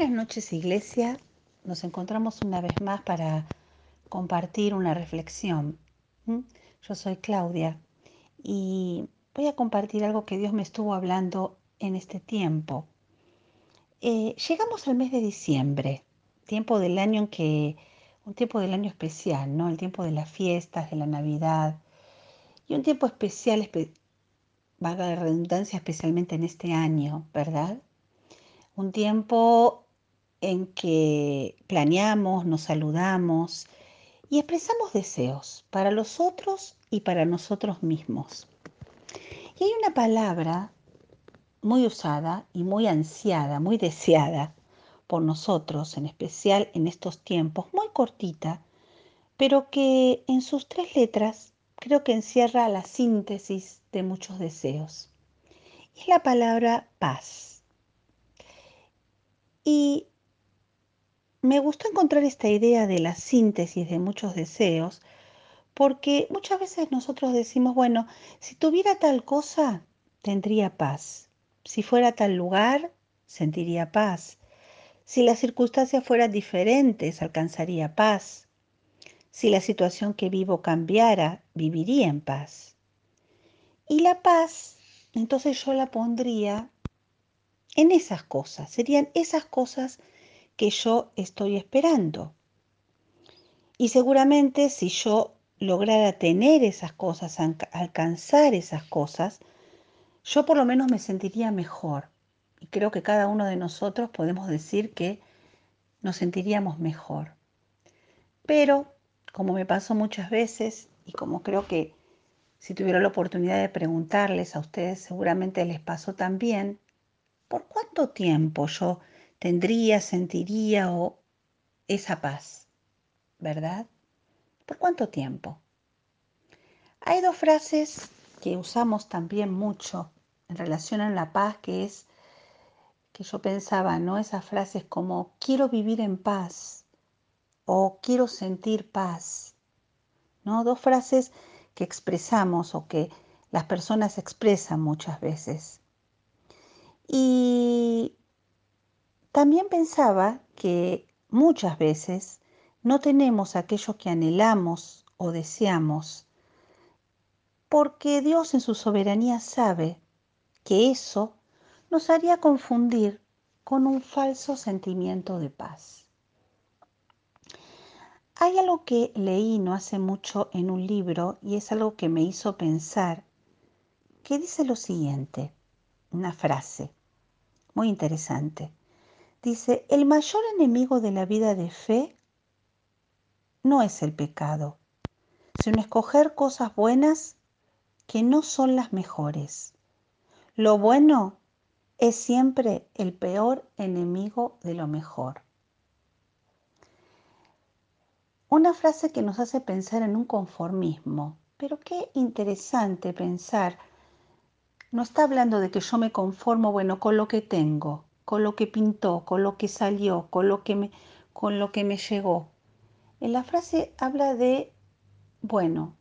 Buenas noches Iglesia, nos encontramos una vez más para compartir una reflexión. Yo soy Claudia y voy a compartir algo que Dios me estuvo hablando en este tiempo. Eh, llegamos al mes de diciembre, tiempo del año en que, un tiempo del año especial, ¿no? El tiempo de las fiestas, de la Navidad y un tiempo especial, valga la redundancia, especialmente en este año, ¿verdad? un tiempo en que planeamos, nos saludamos y expresamos deseos para los otros y para nosotros mismos. Y hay una palabra muy usada y muy ansiada, muy deseada por nosotros, en especial en estos tiempos, muy cortita, pero que en sus tres letras creo que encierra la síntesis de muchos deseos. Y es la palabra paz. Y me gustó encontrar esta idea de la síntesis de muchos deseos, porque muchas veces nosotros decimos, bueno, si tuviera tal cosa, tendría paz. Si fuera tal lugar, sentiría paz. Si las circunstancias fueran diferentes, alcanzaría paz. Si la situación que vivo cambiara, viviría en paz. Y la paz, entonces yo la pondría en esas cosas, serían esas cosas que yo estoy esperando. Y seguramente si yo lograra tener esas cosas, alcanzar esas cosas, yo por lo menos me sentiría mejor. Y creo que cada uno de nosotros podemos decir que nos sentiríamos mejor. Pero, como me pasó muchas veces, y como creo que si tuviera la oportunidad de preguntarles a ustedes, seguramente les pasó también, ¿por cuánto tiempo yo tendría, sentiría o esa paz? ¿Verdad? ¿Por cuánto tiempo? Hay dos frases que usamos también mucho en relación a la paz, que es que yo pensaba, ¿no? Esas frases como quiero vivir en paz o quiero sentir paz, ¿no? Dos frases que expresamos o que las personas expresan muchas veces. Y también pensaba que muchas veces no tenemos aquello que anhelamos o deseamos, porque Dios en su soberanía sabe que eso nos haría confundir con un falso sentimiento de paz. Hay algo que leí no hace mucho en un libro y es algo que me hizo pensar, que dice lo siguiente, una frase muy interesante. Dice, el mayor enemigo de la vida de fe no es el pecado, sino escoger cosas buenas que no son las mejores. Lo bueno es siempre el peor enemigo de lo mejor. Una frase que nos hace pensar en un conformismo, pero qué interesante pensar no está hablando de que yo me conformo, bueno, con lo que tengo, con lo que pintó, con lo que salió, con lo que me, con lo que me llegó. En la frase habla de, bueno,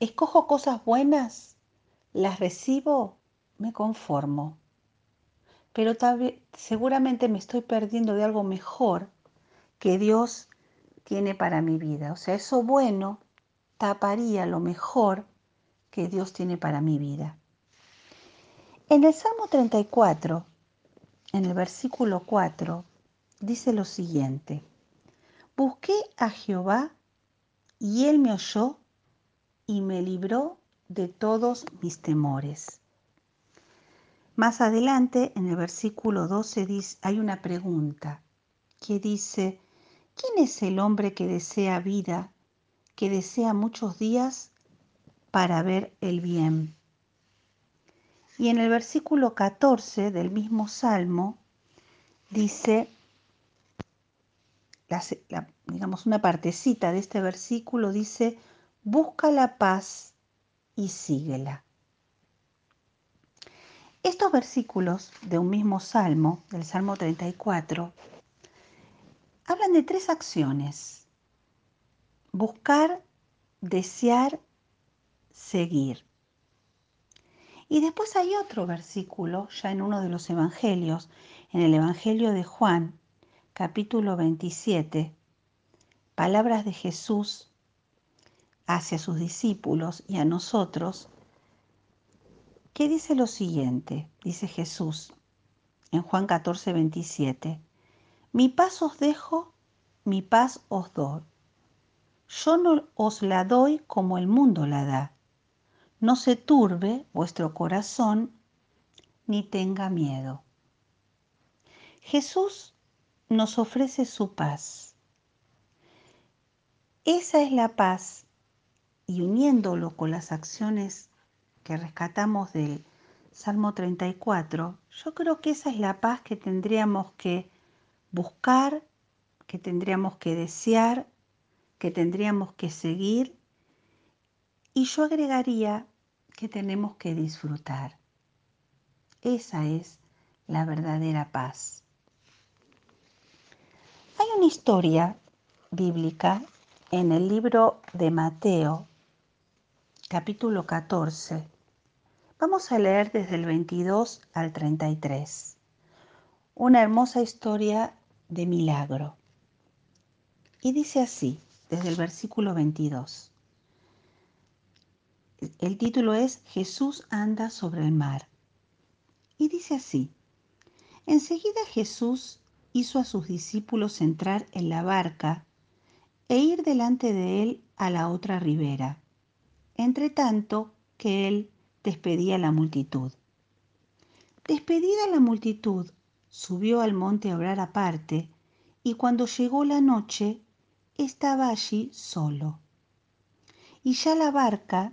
escojo cosas buenas, las recibo, me conformo. Pero seguramente me estoy perdiendo de algo mejor que Dios tiene para mi vida. O sea, eso bueno taparía lo mejor que Dios tiene para mi vida. En el Salmo 34, en el versículo 4, dice lo siguiente, Busqué a Jehová y él me oyó y me libró de todos mis temores. Más adelante, en el versículo 12, dice, hay una pregunta que dice, ¿quién es el hombre que desea vida, que desea muchos días para ver el bien? Y en el versículo 14 del mismo Salmo dice, digamos, una partecita de este versículo dice, busca la paz y síguela. Estos versículos de un mismo salmo, del Salmo 34, hablan de tres acciones. Buscar, desear, seguir. Y después hay otro versículo, ya en uno de los evangelios, en el Evangelio de Juan, capítulo 27, palabras de Jesús hacia sus discípulos y a nosotros, que dice lo siguiente, dice Jesús en Juan 14, 27, mi paz os dejo, mi paz os doy. Yo no os la doy como el mundo la da. No se turbe vuestro corazón, ni tenga miedo. Jesús nos ofrece su paz. Esa es la paz y uniéndolo con las acciones que rescatamos del Salmo 34, yo creo que esa es la paz que tendríamos que buscar, que tendríamos que desear, que tendríamos que seguir y yo agregaría que tenemos que disfrutar. Esa es la verdadera paz. Hay una historia bíblica en el libro de Mateo, capítulo 14. Vamos a leer desde el 22 al 33. Una hermosa historia de milagro. Y dice así, desde el versículo 22. El título es Jesús anda sobre el mar. Y dice así, enseguida Jesús hizo a sus discípulos entrar en la barca e ir delante de él a la otra ribera, entre tanto que él despedía a la multitud. Despedida la multitud, subió al monte a orar aparte, y cuando llegó la noche, estaba allí solo. Y ya la barca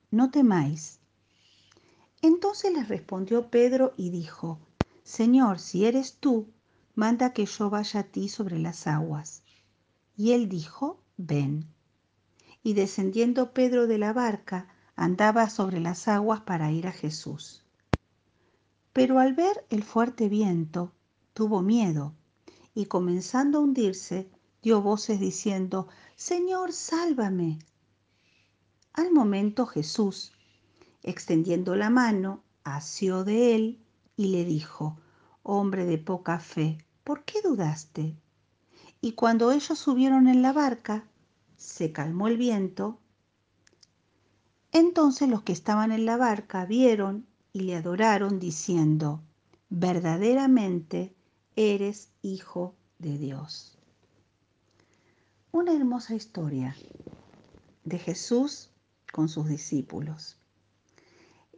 no temáis. Entonces les respondió Pedro y dijo, Señor, si eres tú, manda que yo vaya a ti sobre las aguas. Y él dijo, ven. Y descendiendo Pedro de la barca, andaba sobre las aguas para ir a Jesús. Pero al ver el fuerte viento, tuvo miedo, y comenzando a hundirse, dio voces diciendo, Señor, sálvame. Al momento Jesús, extendiendo la mano, asió de él y le dijo, Hombre de poca fe, ¿por qué dudaste? Y cuando ellos subieron en la barca, se calmó el viento. Entonces los que estaban en la barca vieron y le adoraron diciendo, verdaderamente eres hijo de Dios. Una hermosa historia de Jesús con sus discípulos.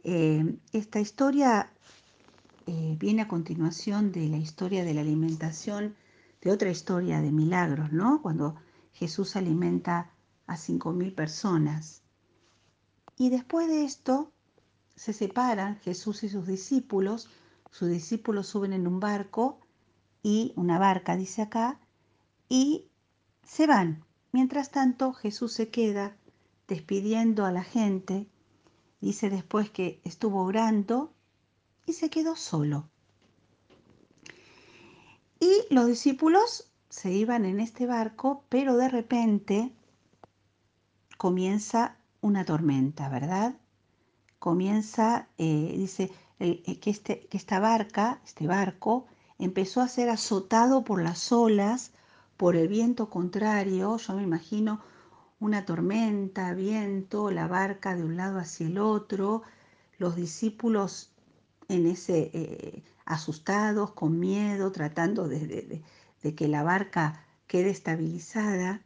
Eh, esta historia eh, viene a continuación de la historia de la alimentación, de otra historia de milagros, ¿no? Cuando Jesús alimenta a cinco mil personas. Y después de esto se separan Jesús y sus discípulos. Sus discípulos suben en un barco y una barca, dice acá, y se van. Mientras tanto, Jesús se queda despidiendo a la gente. Dice después que estuvo orando y se quedó solo. Y los discípulos se iban en este barco, pero de repente comienza una tormenta, ¿verdad? Comienza, eh, dice, eh, que, este, que esta barca, este barco, empezó a ser azotado por las olas, por el viento contrario, yo me imagino una tormenta, viento, la barca de un lado hacia el otro, los discípulos en ese eh, asustados, con miedo, tratando de, de que la barca quede estabilizada.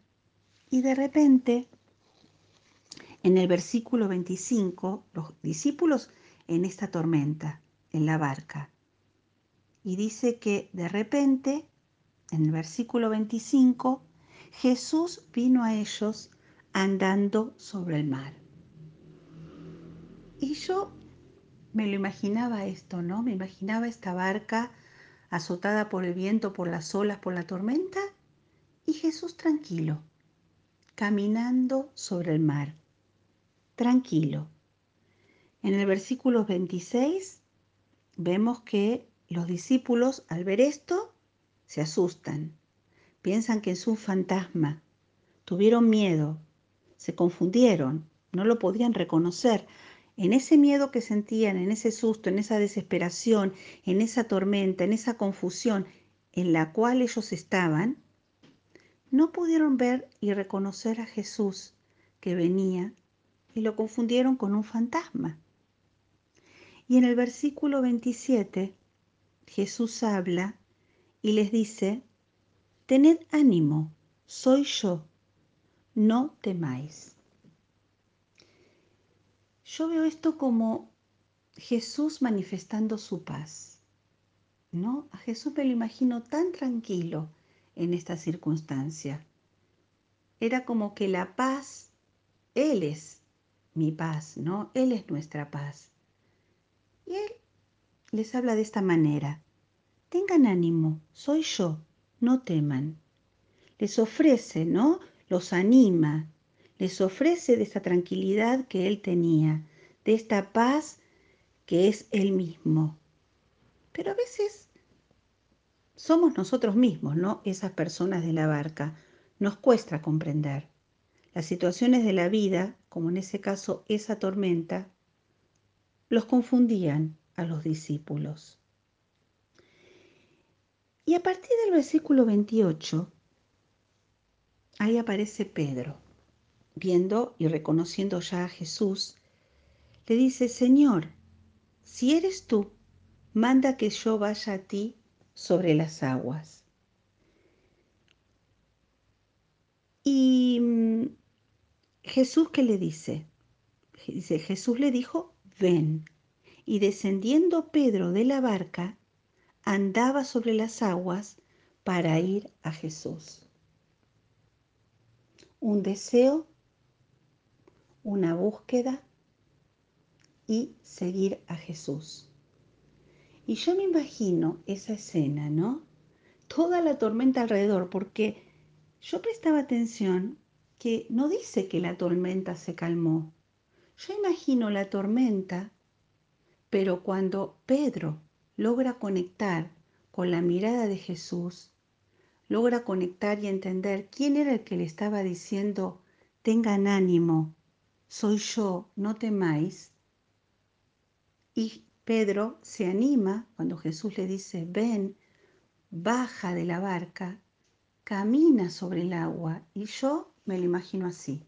Y de repente, en el versículo 25, los discípulos en esta tormenta, en la barca. Y dice que de repente, en el versículo 25, Jesús vino a ellos andando sobre el mar. Y yo me lo imaginaba esto, ¿no? Me imaginaba esta barca azotada por el viento, por las olas, por la tormenta, y Jesús tranquilo, caminando sobre el mar, tranquilo. En el versículo 26 vemos que los discípulos al ver esto se asustan, piensan que es un fantasma, tuvieron miedo, se confundieron, no lo podían reconocer. En ese miedo que sentían, en ese susto, en esa desesperación, en esa tormenta, en esa confusión en la cual ellos estaban, no pudieron ver y reconocer a Jesús que venía y lo confundieron con un fantasma. Y en el versículo 27 Jesús habla y les dice, tened ánimo, soy yo, no temáis. Yo veo esto como Jesús manifestando su paz. ¿No? A Jesús me lo imagino tan tranquilo en esta circunstancia. Era como que la paz, Él es mi paz, ¿no? Él es nuestra paz. Y Él les habla de esta manera. Tengan ánimo, soy yo, no teman. Les ofrece, ¿no? Los anima, les ofrece de esta tranquilidad que Él tenía, de esta paz que es Él mismo. Pero a veces somos nosotros mismos, ¿no? Esas personas de la barca. Nos cuesta comprender. Las situaciones de la vida, como en ese caso esa tormenta, los confundían a los discípulos. Y a partir del versículo 28, ahí aparece Pedro, viendo y reconociendo ya a Jesús, le dice, Señor, si eres tú, manda que yo vaya a ti sobre las aguas. Y mm, Jesús, ¿qué le dice? Dice, Jesús le dijo, ven. Y descendiendo Pedro de la barca, andaba sobre las aguas para ir a Jesús. Un deseo, una búsqueda y seguir a Jesús. Y yo me imagino esa escena, ¿no? Toda la tormenta alrededor, porque yo prestaba atención que no dice que la tormenta se calmó. Yo imagino la tormenta, pero cuando Pedro logra conectar con la mirada de Jesús, logra conectar y entender quién era el que le estaba diciendo, tengan ánimo, soy yo, no temáis. Y Pedro se anima cuando Jesús le dice, ven, baja de la barca, camina sobre el agua. Y yo me lo imagino así.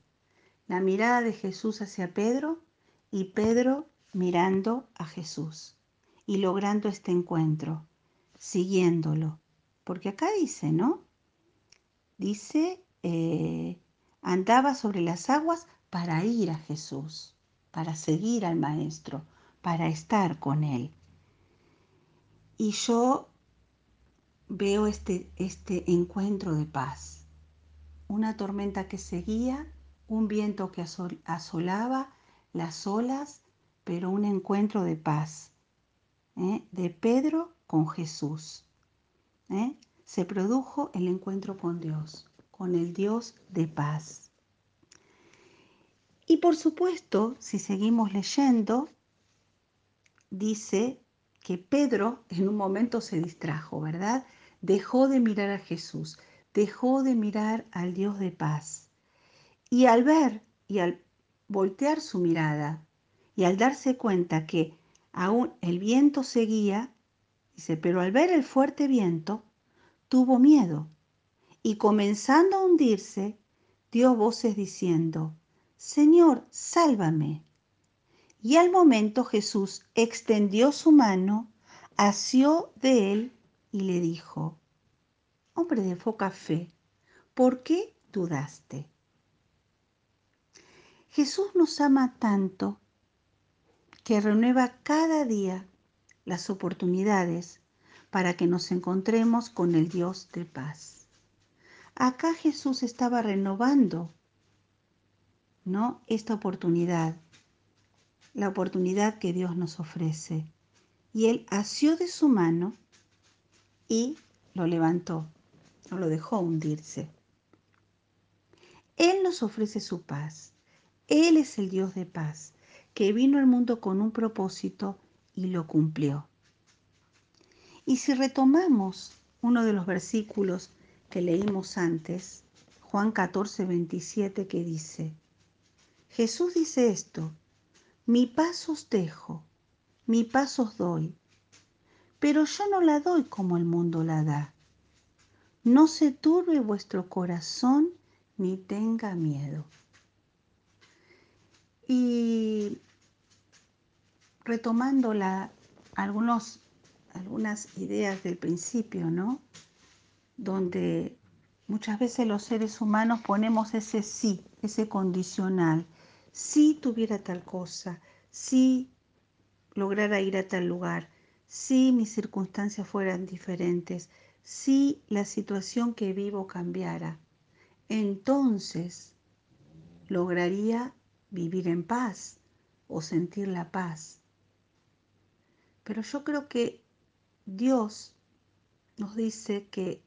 La mirada de Jesús hacia Pedro y Pedro mirando a Jesús y logrando este encuentro, siguiéndolo. Porque acá dice, ¿no? Dice, eh, andaba sobre las aguas para ir a Jesús, para seguir al Maestro, para estar con Él. Y yo veo este, este encuentro de paz una tormenta que seguía, un viento que asolaba las olas, pero un encuentro de paz, ¿eh? de Pedro con Jesús. ¿Eh? Se produjo el encuentro con Dios, con el Dios de paz. Y por supuesto, si seguimos leyendo, dice que Pedro en un momento se distrajo, ¿verdad? Dejó de mirar a Jesús dejó de mirar al Dios de paz. Y al ver y al voltear su mirada y al darse cuenta que aún el viento seguía, pero al ver el fuerte viento, tuvo miedo y comenzando a hundirse, dio voces diciendo, Señor, sálvame. Y al momento Jesús extendió su mano, asió de él y le dijo, hombre de poca fe, ¿por qué dudaste? Jesús nos ama tanto que renueva cada día las oportunidades para que nos encontremos con el Dios de paz. Acá Jesús estaba renovando, ¿no? Esta oportunidad la oportunidad que Dios nos ofrece. Y él asió de su mano y lo levantó, no lo dejó hundirse. Él nos ofrece su paz. Él es el Dios de paz, que vino al mundo con un propósito y lo cumplió. Y si retomamos uno de los versículos que leímos antes, Juan 14, 27, que dice, Jesús dice esto, mi paz os dejo, mi paz os doy, pero yo no la doy como el mundo la da. No se turbe vuestro corazón ni tenga miedo. Y retomando algunos, algunas ideas del principio, ¿no? Donde muchas veces los seres humanos ponemos ese sí, ese condicional. Si tuviera tal cosa, si lograra ir a tal lugar, si mis circunstancias fueran diferentes, si la situación que vivo cambiara, entonces lograría vivir en paz o sentir la paz. Pero yo creo que Dios nos dice que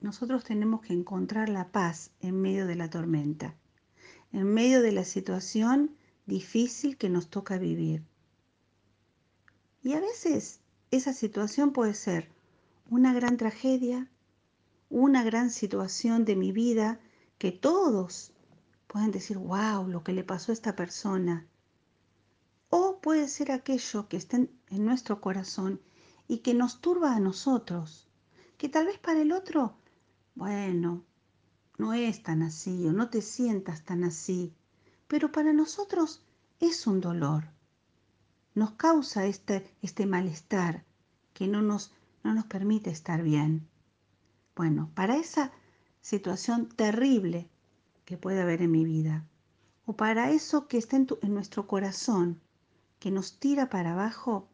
nosotros tenemos que encontrar la paz en medio de la tormenta, en medio de la situación difícil que nos toca vivir. Y a veces esa situación puede ser una gran tragedia, una gran situación de mi vida que todos pueden decir, wow, lo que le pasó a esta persona. Puede ser aquello que está en nuestro corazón y que nos turba a nosotros, que tal vez para el otro, bueno, no es tan así o no te sientas tan así, pero para nosotros es un dolor nos causa este, este malestar que no nos, no nos permite estar bien. Bueno, para esa situación terrible que puede haber en mi vida, o para eso que está en, en nuestro corazón, que nos tira para abajo,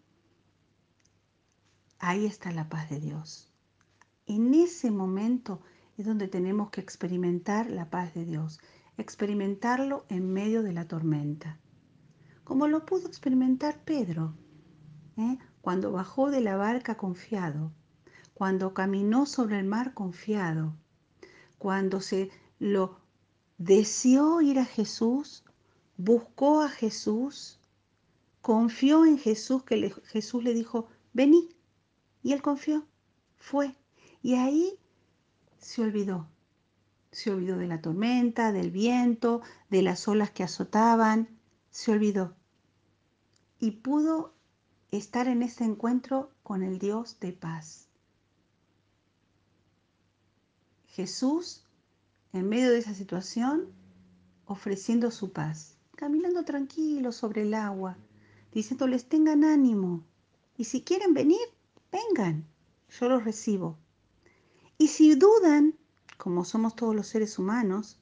ahí está la paz de Dios. En ese momento es donde tenemos que experimentar la paz de Dios, experimentarlo en medio de la tormenta como lo pudo experimentar Pedro, ¿eh? cuando bajó de la barca confiado, cuando caminó sobre el mar confiado, cuando se lo deseó ir a Jesús, buscó a Jesús, confió en Jesús, que Jesús le dijo, vení. Y él confió, fue. Y ahí se olvidó. Se olvidó de la tormenta, del viento, de las olas que azotaban, se olvidó y pudo estar en ese encuentro con el Dios de paz. Jesús, en medio de esa situación, ofreciendo su paz, caminando tranquilo sobre el agua, diciéndoles tengan ánimo y si quieren venir, vengan, yo los recibo. Y si dudan, como somos todos los seres humanos,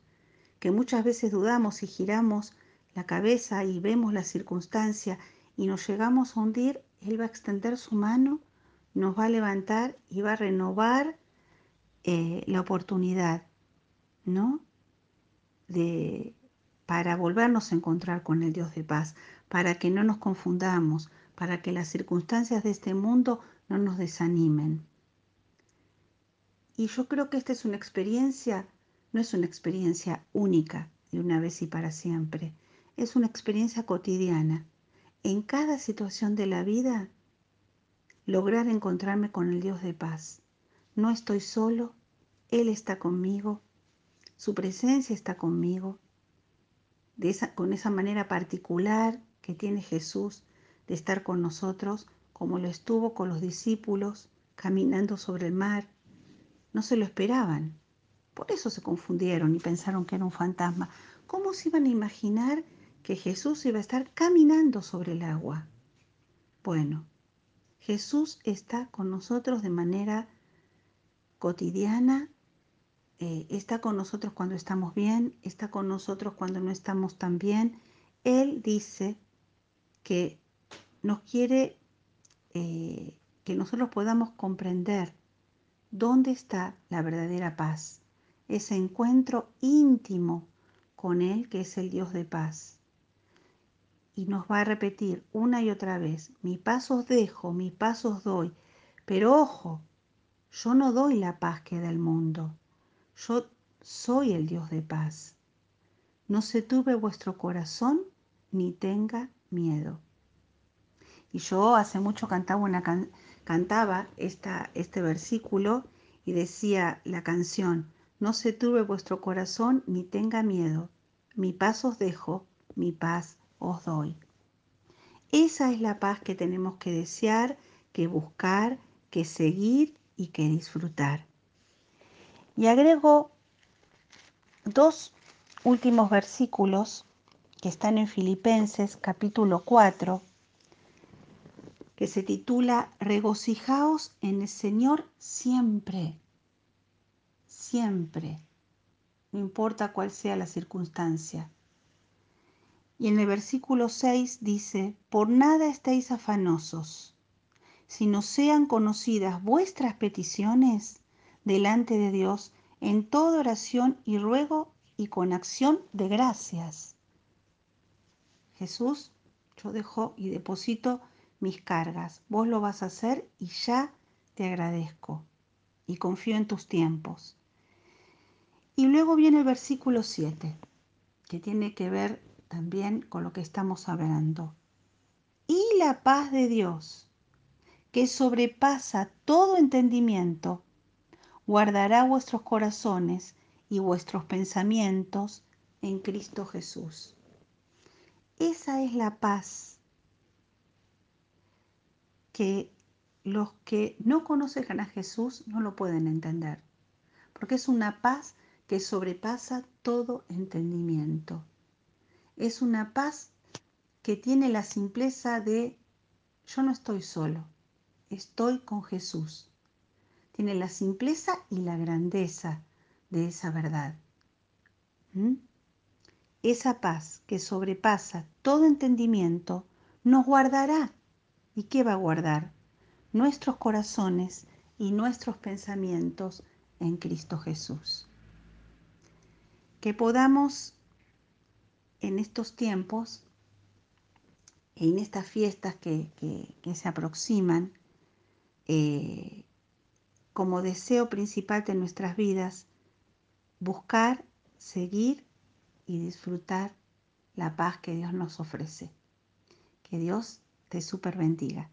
que muchas veces dudamos y giramos la cabeza y vemos la circunstancia y nos llegamos a hundir, Él va a extender su mano, nos va a levantar y va a renovar eh, la oportunidad, ¿no? De, para volvernos a encontrar con el Dios de paz, para que no nos confundamos, para que las circunstancias de este mundo no nos desanimen. Y yo creo que esta es una experiencia, no es una experiencia única de una vez y para siempre es una experiencia cotidiana. En cada situación de la vida, lograr encontrarme con el Dios de paz. No estoy solo, Él está conmigo, su presencia está conmigo, con esa manera particular que tiene Jesús de estar con nosotros, como lo estuvo con los discípulos caminando sobre el mar. No se lo esperaban, por eso se confundieron y pensaron que era un fantasma. ¿Cómo se iban a imaginar que Jesús iba a estar caminando sobre el agua. Bueno, Jesús está con nosotros de manera cotidiana, eh, está con nosotros cuando estamos bien, está con nosotros cuando no estamos tan bien. Él dice que nos quiere eh, que nosotros podamos comprender dónde está la verdadera paz, ese encuentro íntimo con Él que es el Dios de paz. y nos va a repetir una y otra vez, mi paz os dejo, mi paz os doy, pero ojo, yo no doy la paz que da el mundo, yo soy el Dios de paz. No se tuve vuestro corazón ni tenga miedo. Y yo hace mucho cantaba, una cantaba esta, este versículo y decía la canción, no se tuve vuestro corazón ni tenga miedo, mi paz os dejo, mi paz os doy. Esa es la paz que tenemos que desear, que buscar, que seguir y que disfrutar. Y agrego dos últimos versículos que están en Filipenses capítulo 4, que se titula Regocijaos en el Señor siempre, siempre, no importa cuál sea la circunstancia. Y en el versículo 6 dice, por nada estéis afanosos, sino sean conocidas vuestras peticiones delante de Dios en toda oración y ruego y con acción de gracias. Jesús, yo dejo y deposito mis cargas. Vos lo vas a hacer y ya te agradezco y confío en tus tiempos. Y luego viene el versículo 7, que tiene que ver también con lo que estamos hablando. Y la paz de Dios, que sobrepasa todo entendimiento, guardará vuestros corazones y vuestros pensamientos en Cristo Jesús. Esa es la paz que los que no conocen a Jesús no lo pueden entender, porque es una paz que sobrepasa todo entendimiento. Es una paz que tiene la simpleza de yo no estoy solo, estoy con Jesús. Tiene la simpleza y la grandeza de esa verdad. ¿Mm? Esa paz que sobrepasa todo entendimiento nos guardará ¿Y qué va a guardar? Nuestros corazones y nuestros pensamientos en Cristo Jesús. Que podamos en estos tiempos, en estas fiestas que, se aproximan, eh, como deseo principal de nuestras vidas, buscar, seguir y disfrutar la paz que Dios nos ofrece. Que Dios te super bendiga.